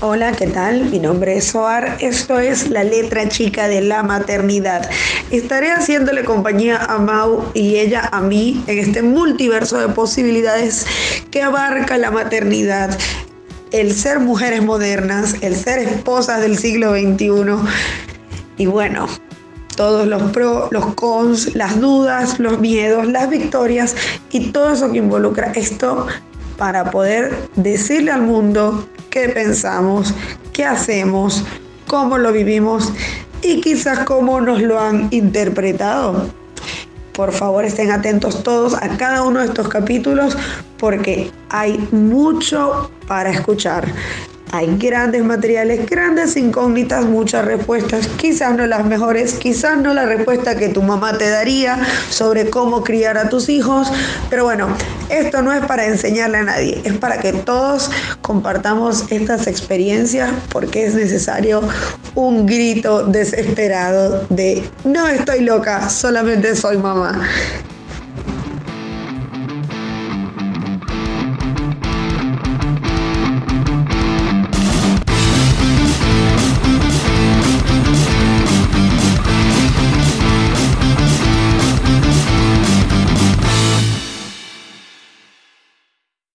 Hola, ¿qué tal? Mi nombre es Soar. Esto es la letra chica de la maternidad. Estaré haciéndole compañía a Mau y ella a mí en este multiverso de posibilidades que abarca la maternidad, el ser mujeres modernas, el ser esposas del siglo XXI. Y bueno, todos los pros, los cons, las dudas, los miedos, las victorias y todo eso que involucra esto para poder decirle al mundo qué pensamos, qué hacemos, cómo lo vivimos y quizás cómo nos lo han interpretado. Por favor, estén atentos todos a cada uno de estos capítulos porque hay mucho para escuchar. Hay grandes materiales, grandes incógnitas, muchas respuestas, quizás no las mejores, quizás no la respuesta que tu mamá te daría sobre cómo criar a tus hijos, pero bueno, esto no es para enseñarle a nadie, es para que todos compartamos estas experiencias porque es necesario un grito desesperado de no estoy loca, solamente soy mamá.